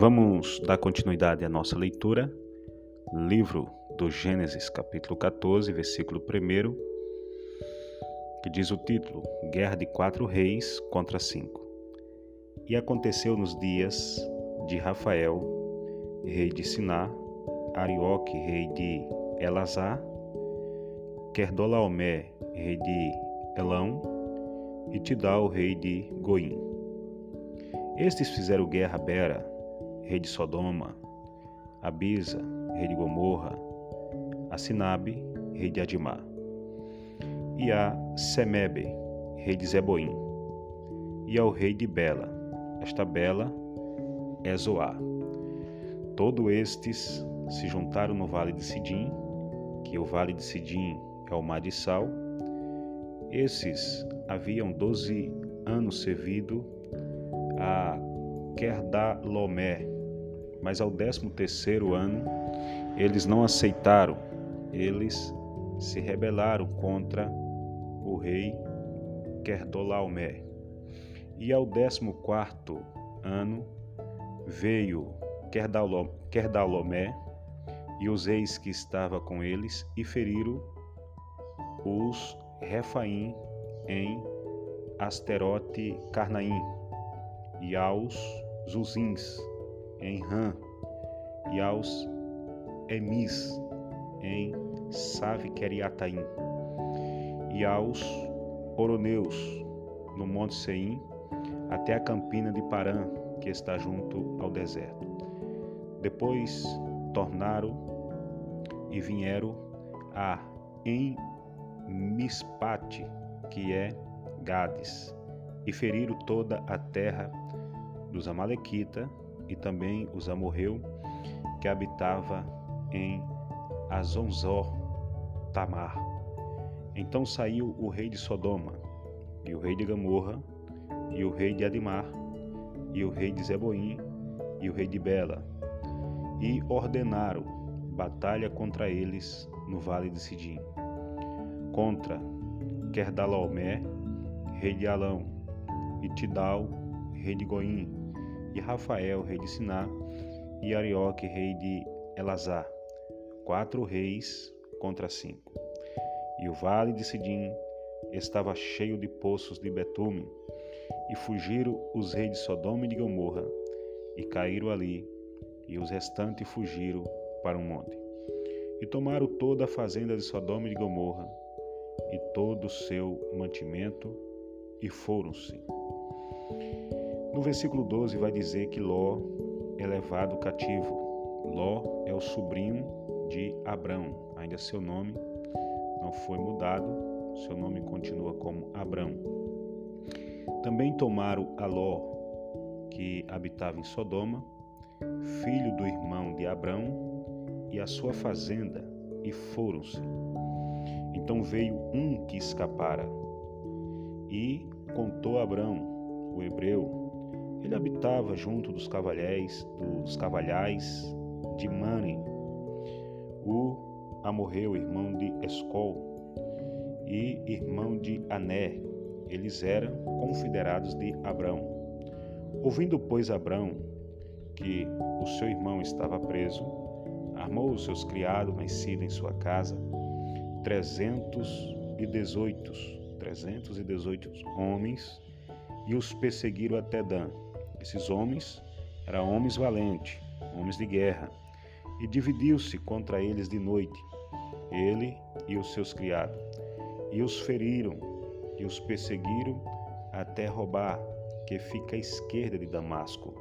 Vamos dar continuidade à nossa leitura, livro do Gênesis, capítulo 14, versículo 1, que diz o título: Guerra de quatro reis contra cinco. E aconteceu nos dias de Rafael, rei de Siná, Arioque, rei de Elazar, Querdolaomé, rei de Elão, e Tidal, rei de Goim. Estes fizeram guerra a Bera, rei de Sodoma, a Bisa, rei de Gomorra, a Sinabe, rei de Adimá, e a Semebe, rei de Zeboim, e ao rei de Bela. Esta Bela é Zoá. Todos estes se juntaram no vale de Sidim, que o vale de Sidim é o mar de Sal. Esses haviam doze anos servido a Kerdalomé, mas ao décimo terceiro ano eles não aceitaram, eles se rebelaram contra o rei Kerdolaomé. E ao décimo quarto ano veio Kerdalomé e os reis que estavam com eles e feriram os Refaim em Asterote Carnaim e aos Zuzins em Ram, e aos Emis, em Savqueriataim, e aos Oroneus, no Monte Seim, até a campina de Parã, que está junto ao deserto. Depois tornaram e vieram a em Mispate, que é Gades, e feriram toda a terra dos Amalequita e também os amorreu que habitava em Azonzó, Tamar. Então saiu o rei de Sodoma, e o rei de Gamorra, e o rei de Adimar, e o rei de Zeboim, e o rei de Bela, e ordenaram batalha contra eles no vale de Sidim, contra Querdalaomé, rei de Alão, e Tidal, rei de Goim, e Rafael, rei de Siná, e Arioque, rei de Elazar, quatro reis contra cinco. E o vale de Sidim estava cheio de poços de betume, e fugiram os reis de Sodoma e de Gomorra, e caíram ali, e os restantes fugiram para um monte. E tomaram toda a fazenda de Sodoma e de Gomorra, e todo o seu mantimento, e foram-se. No versículo 12 vai dizer que Ló é levado cativo. Ló é o sobrinho de Abrão, ainda seu nome não foi mudado, seu nome continua como Abrão. Também tomaram a Ló, que habitava em Sodoma, filho do irmão de Abrão, e a sua fazenda, e foram-se. Então veio um que escapara, e contou a Abrão, o hebreu, ele habitava junto dos cavalhais, dos cavalhais de Mani, o Amorreu, irmão de Escol, e irmão de Ané. Eles eram confederados de Abrão. Ouvindo, pois, Abrão que o seu irmão estava preso, armou os seus criados nascidos em sua casa, trezentos e dezoito, trezentos e dezoito homens, e os perseguiram até Dan esses homens eram homens valentes, homens de guerra, e dividiu-se contra eles de noite, ele e os seus criados, e os feriram e os perseguiram até roubar, que fica à esquerda de Damasco,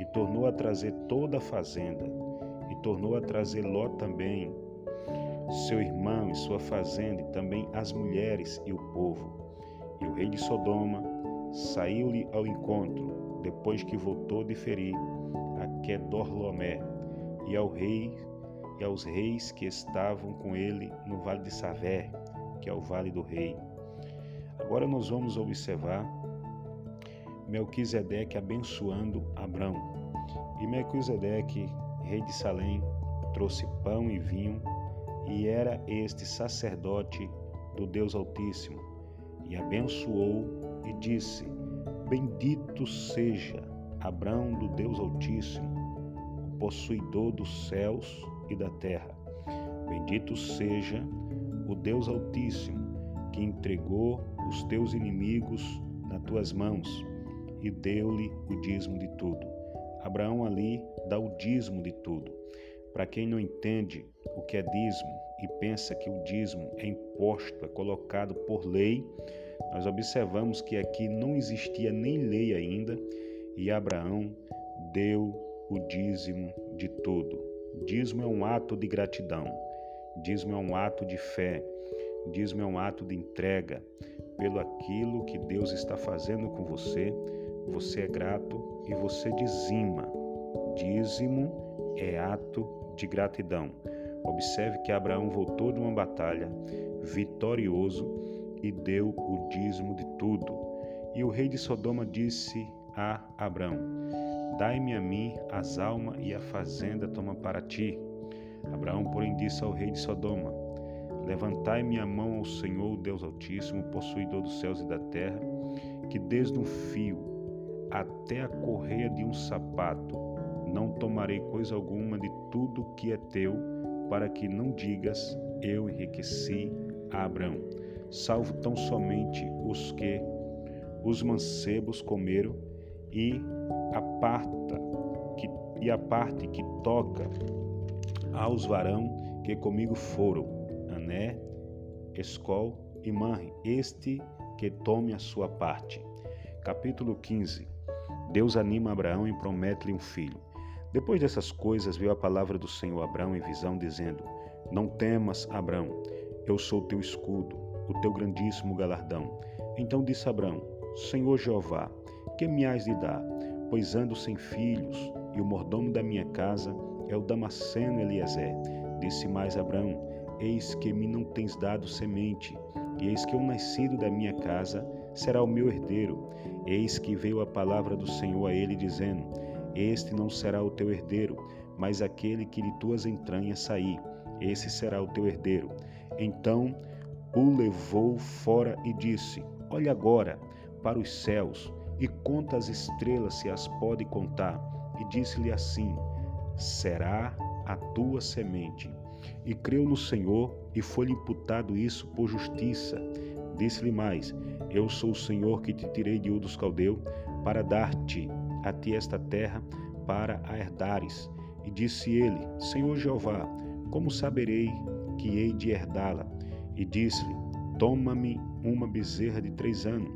e tornou a trazer toda a fazenda, e tornou a trazer Ló também, seu irmão e sua fazenda, e também as mulheres e o povo. E o rei de Sodoma saiu-lhe ao encontro, depois que voltou de ferir a Kedorlomé e ao rei e aos reis que estavam com ele no vale de Savé, que é o vale do rei. Agora nós vamos observar Melquisedeque abençoando Abrão. E Melquisedeque, rei de Salém, trouxe pão e vinho, e era este sacerdote do Deus Altíssimo, e abençoou e disse: Bendito seja Abraão do Deus Altíssimo, possuidor dos céus e da terra. Bendito seja o Deus Altíssimo, que entregou os teus inimigos nas tuas mãos e deu-lhe o dízimo de tudo. Abraão ali dá o dízimo de tudo. Para quem não entende o que é dízimo e pensa que o dízimo é imposto, é colocado por lei, nós observamos que aqui não existia nem lei ainda e Abraão deu o dízimo de tudo. Dízimo é um ato de gratidão, dízimo é um ato de fé, dízimo é um ato de entrega pelo aquilo que Deus está fazendo com você. Você é grato e você dizima. Dízimo é ato de gratidão. Observe que Abraão voltou de uma batalha vitorioso e deu o dízimo de tudo. E o rei de Sodoma disse a Abraão: Dai-me a mim as almas e a fazenda toma para ti. Abraão, porém, disse ao rei de Sodoma: Levantai minha mão ao Senhor, Deus Altíssimo, possuidor dos céus e da terra, que desde um fio até a correia de um sapato não tomarei coisa alguma de tudo que é teu, para que não digas: Eu enriqueci a Abraão, salvo tão somente os que os mancebos comeram e a parte que, e a parte que toca aos varão que comigo foram, Ané, Escol e Manre, este que tome a sua parte. Capítulo 15 Deus anima Abraão e promete-lhe um filho. Depois dessas coisas, veio a palavra do Senhor a Abraão em visão, dizendo: Não temas, Abraão, eu sou teu escudo, o teu grandíssimo galardão. Então disse Abraão: Senhor Jeová, que me has de dar? Pois ando sem filhos, e o mordomo da minha casa é o Damasceno Eliezer. Disse mais Abraão: Eis que me não tens dado semente, e eis que o nascido da minha casa será o meu herdeiro. Eis que veio a palavra do Senhor a ele, dizendo: este não será o teu herdeiro, mas aquele que de tuas entranhas sair, esse será o teu herdeiro. Então o levou fora e disse: Olha agora para os céus e conta as estrelas se as pode contar. E disse-lhe assim: Será a tua semente. E creu no Senhor e foi-lhe imputado isso por justiça. Disse-lhe mais: Eu sou o Senhor que te tirei de Ur dos Caldeus para dar-te a ti esta terra para a herdares. E disse ele: Senhor Jeová, como saberei que hei de herdá-la? E disse-lhe: Toma-me uma bezerra de três anos,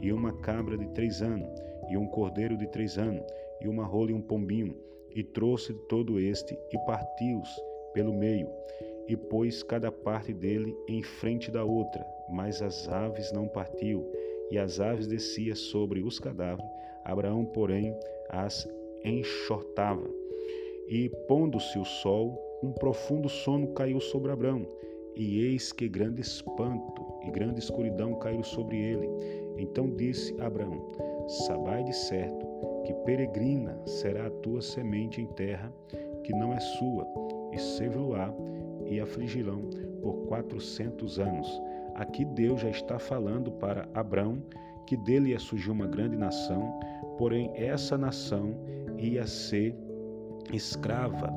e uma cabra de três anos, e um cordeiro de três anos, e uma rola e um pombinho. E trouxe todo este, e partiu-os pelo meio, e pôs cada parte dele em frente da outra, mas as aves não partiu, e as aves desciam sobre os cadáveres, Abraão, porém, as enxortava. E, pondo-se o sol, um profundo sono caiu sobre Abraão, e eis que grande espanto e grande escuridão caíram sobre ele. Então disse Abraão: Sabai de certo que peregrina será a tua semente em terra que não é sua, e servi-lo-á e afligirão por quatrocentos anos. Aqui Deus já está falando para Abraão que dele ia surgir uma grande nação, porém essa nação ia ser escrava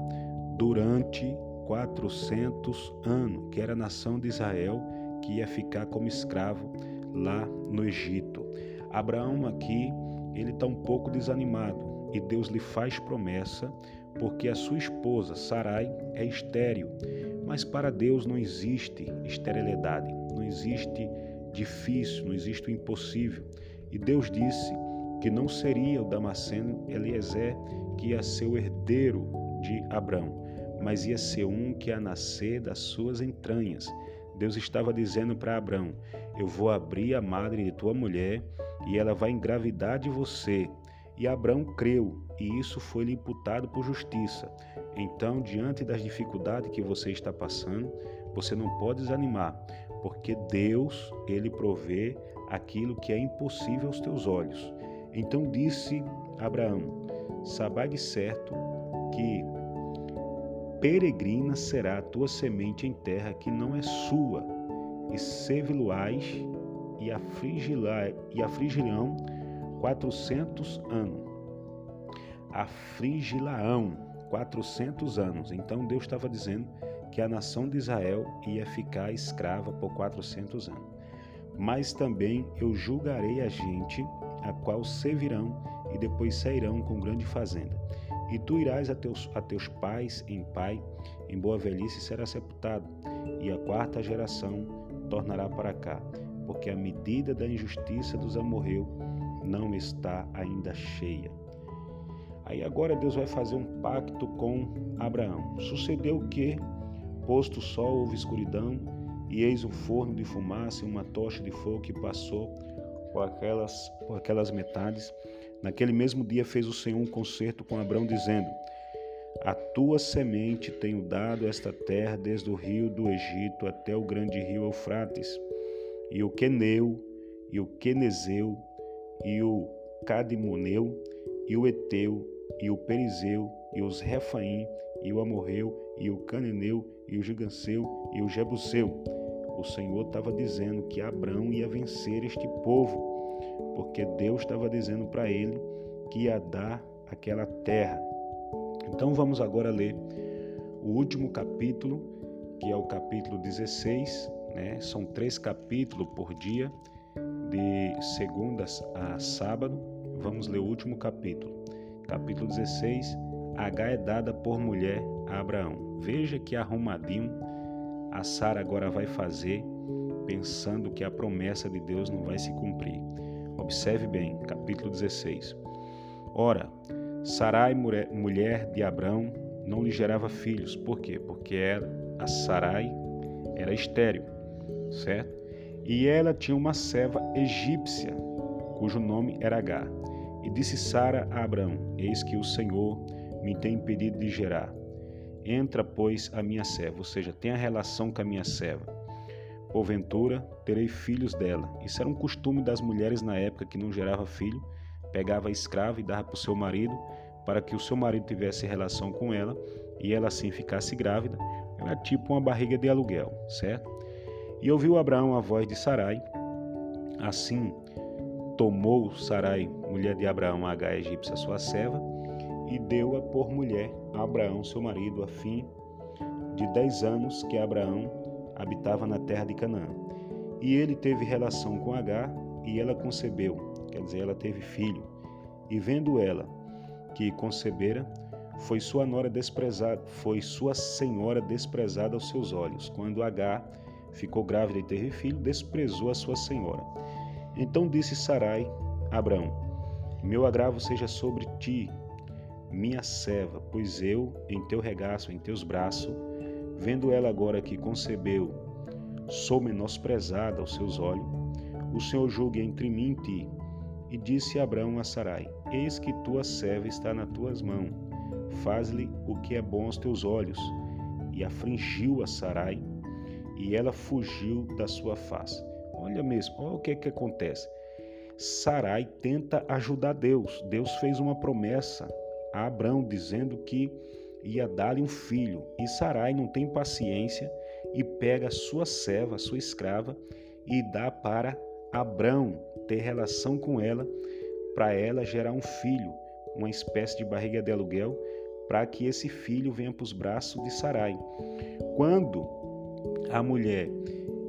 durante 400 anos, que era a nação de Israel que ia ficar como escravo lá no Egito. Abraão aqui, ele está um pouco desanimado e Deus lhe faz promessa porque a sua esposa Sarai é estéril, mas para Deus não existe esterilidade, não existe difícil, não existe o impossível. E Deus disse que não seria o Damasceno Eliezer que ia ser o herdeiro de Abraão, mas ia ser um que ia nascer das suas entranhas. Deus estava dizendo para Abraão: Eu vou abrir a madre de tua mulher e ela vai engravidar de você. E Abraão creu, e isso foi lhe imputado por justiça. Então, diante das dificuldades que você está passando, você não pode desanimar, porque Deus, ele provê aquilo que é impossível aos teus olhos. Então disse Abraão: Sabai de certo que peregrina será a tua semente em terra que não é sua, e servi-lo-ás e afligirão quatrocentos anos. Afligilaão, 400 anos. Então Deus estava dizendo que a nação de Israel ia ficar escrava por 400 anos. Mas também eu julgarei a gente, a qual servirão e depois sairão com grande fazenda. E tu irás a teus, a teus pais em pai, em boa velhice será sepultado, e a quarta geração tornará para cá, porque a medida da injustiça dos amorreu não está ainda cheia. Aí agora Deus vai fazer um pacto com Abraão. Sucedeu que, posto o sol, houve escuridão, e eis um forno de fumaça e uma tocha de fogo que passou por aquelas, por aquelas metades. Naquele mesmo dia fez o Senhor um concerto com Abraão, dizendo: A tua semente tenho dado esta terra, desde o rio do Egito até o grande rio Eufrates, e o Queneu, e o Quenezeu, e o Cadimoneu, e o Eteu, e o Perizeu, e os Refaim, e o Amorreu, e o Cananeu, e o Giganceu, e o Jebuseu. O Senhor estava dizendo que Abraão ia vencer este povo, porque Deus estava dizendo para ele que ia dar aquela terra. Então vamos agora ler o último capítulo, que é o capítulo 16, né? São três capítulos por dia, de segundas a sábado. Vamos ler o último capítulo capítulo 16, H é dada por mulher a Abraão. Veja que arrumadinho a Sara agora vai fazer, pensando que a promessa de Deus não vai se cumprir. Observe bem, capítulo 16. Ora, Sarai, mulher de Abraão, não lhe gerava filhos. Por quê? Porque ela, a Sarai era estéril, certo? E ela tinha uma serva egípcia, cujo nome era Agar. E disse Sara a Abraão: Eis que o Senhor me tem impedido de gerar. Entra, pois, a minha serva, ou seja, tenha relação com a minha serva. Porventura, terei filhos dela. Isso era um costume das mulheres na época que não gerava filho, pegava a escrava e dava para o seu marido, para que o seu marido tivesse relação com ela e ela assim ficasse grávida. Era tipo uma barriga de aluguel, certo? E ouviu Abraão a voz de Sarai. Assim, tomou Sarai, mulher de Abraão, a H egípcia, sua serva, e deu-a por mulher a Abraão, seu marido, a fim de dez anos que Abraão habitava na terra de Canaã. E ele teve relação com Agar, e ela concebeu, quer dizer, ela teve filho. E vendo ela que concebera, foi sua nora desprezada, foi sua senhora desprezada aos seus olhos. Quando Agar ficou grávida e teve filho, desprezou a sua senhora. Então disse Sarai a Abraão: Meu agravo seja sobre ti, minha serva, pois eu, em teu regaço, em teus braços, vendo ela agora que concebeu, sou menosprezada aos seus olhos, o Senhor julgue entre mim e ti. E disse Abraão a Sarai: Eis que tua serva está nas tuas mãos, faz-lhe o que é bom aos teus olhos. E afligiu a Sarai, e ela fugiu da sua face. Olha mesmo, olha o que, que acontece. Sarai tenta ajudar Deus. Deus fez uma promessa a Abraão dizendo que ia dar-lhe um filho. E Sarai não tem paciência e pega sua serva, sua escrava, e dá para Abraão ter relação com ela, para ela gerar um filho, uma espécie de barriga de aluguel, para que esse filho venha para os braços de Sarai. Quando a mulher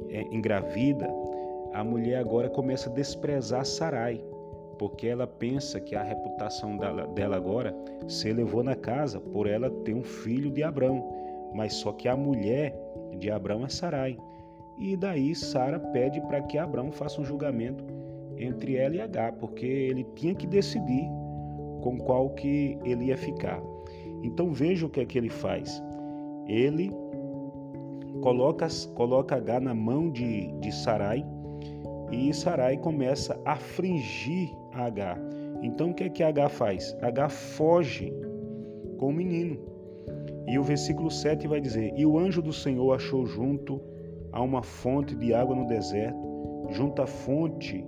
é engravida, a mulher agora começa a desprezar Sarai, porque ela pensa que a reputação dela, agora se elevou na casa por ela ter um filho de Abrão, mas só que a mulher de Abrão é Sarai. E daí Sara pede para que Abrão faça um julgamento entre ela e H, porque ele tinha que decidir com qual que ele ia ficar. Então veja o que é que ele faz. Ele coloca, coloca H na mão de, de Sarai e Sarai começa a afligir H. Então o que é que H faz? H foge com o menino. E o versículo 7 vai dizer: E o anjo do Senhor achou junto a uma fonte de água no deserto, junto à fonte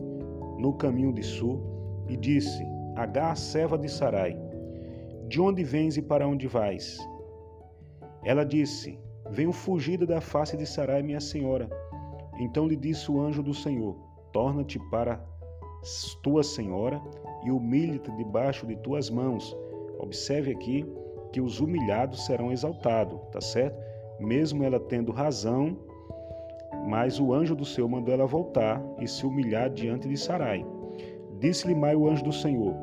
no caminho de sul, e disse: H, serva de Sarai, de onde vens e para onde vais? Ela disse: Venho fugida da face de Sarai, minha senhora. Então lhe disse o anjo do Senhor: torna-te para tua senhora e humilha-te debaixo de tuas mãos. Observe aqui que os humilhados serão exaltados, tá certo? Mesmo ela tendo razão, mas o anjo do Senhor mandou ela voltar e se humilhar diante de Sarai. Disse-lhe mais o anjo do Senhor: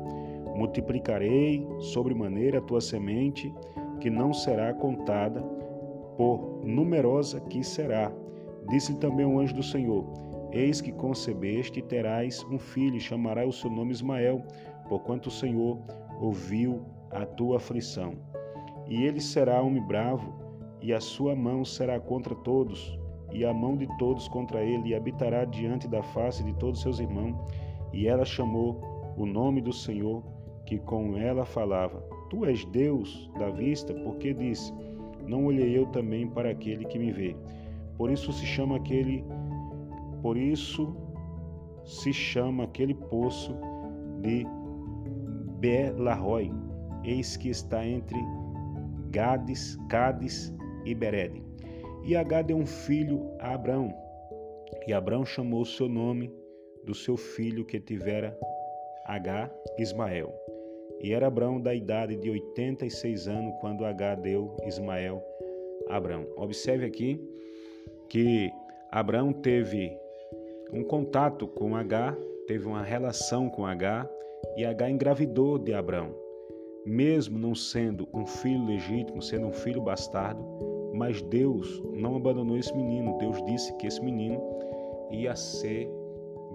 Multiplicarei sobremaneira a tua semente, que não será contada, por numerosa que será. Disse-lhe também o anjo do Senhor: Eis que concebeste e terás um filho, chamará o seu nome Ismael, porquanto o Senhor ouviu a tua aflição. E ele será homem bravo, e a sua mão será contra todos, e a mão de todos contra ele, e habitará diante da face de todos seus irmãos. E ela chamou o nome do Senhor, que com ela falava: Tu és Deus da vista, porque disse: Não olhei eu também para aquele que me vê. Por isso se chama aquele por isso se chama aquele poço de Belaroi, eis que está entre Gades, Cades e Berede. E Agá deu um filho a Abrão, e Abrão chamou o seu nome do seu filho que tivera Agá, Ismael. E era Abrão da idade de 86 anos quando Agá deu Ismael a Abrão. Observe aqui que Abrão teve um contato com H, teve uma relação com H e H engravidou de Abraão. Mesmo não sendo um filho legítimo, sendo um filho bastardo, mas Deus não abandonou esse menino. Deus disse que esse menino ia ser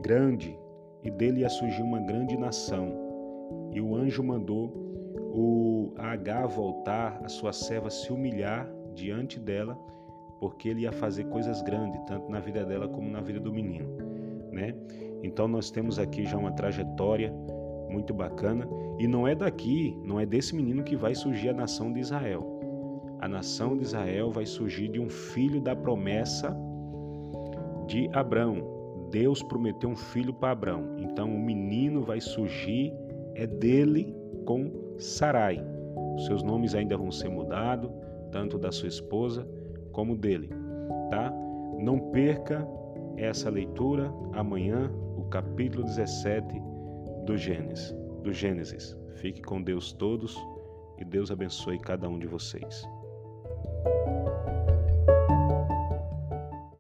grande e dele ia surgir uma grande nação. E o anjo mandou o H voltar, a sua serva se humilhar diante dela porque ele ia fazer coisas grandes, tanto na vida dela como na vida do menino, né? Então nós temos aqui já uma trajetória muito bacana e não é daqui, não é desse menino que vai surgir a nação de Israel. A nação de Israel vai surgir de um filho da promessa de Abraão. Deus prometeu um filho para Abraão. Então o menino vai surgir é dele com Sarai. Seus nomes ainda vão ser mudados, tanto da sua esposa como dele, tá? Não perca essa leitura amanhã, o capítulo 17 do Gênesis. Do Gênesis. Fique com Deus todos e Deus abençoe cada um de vocês.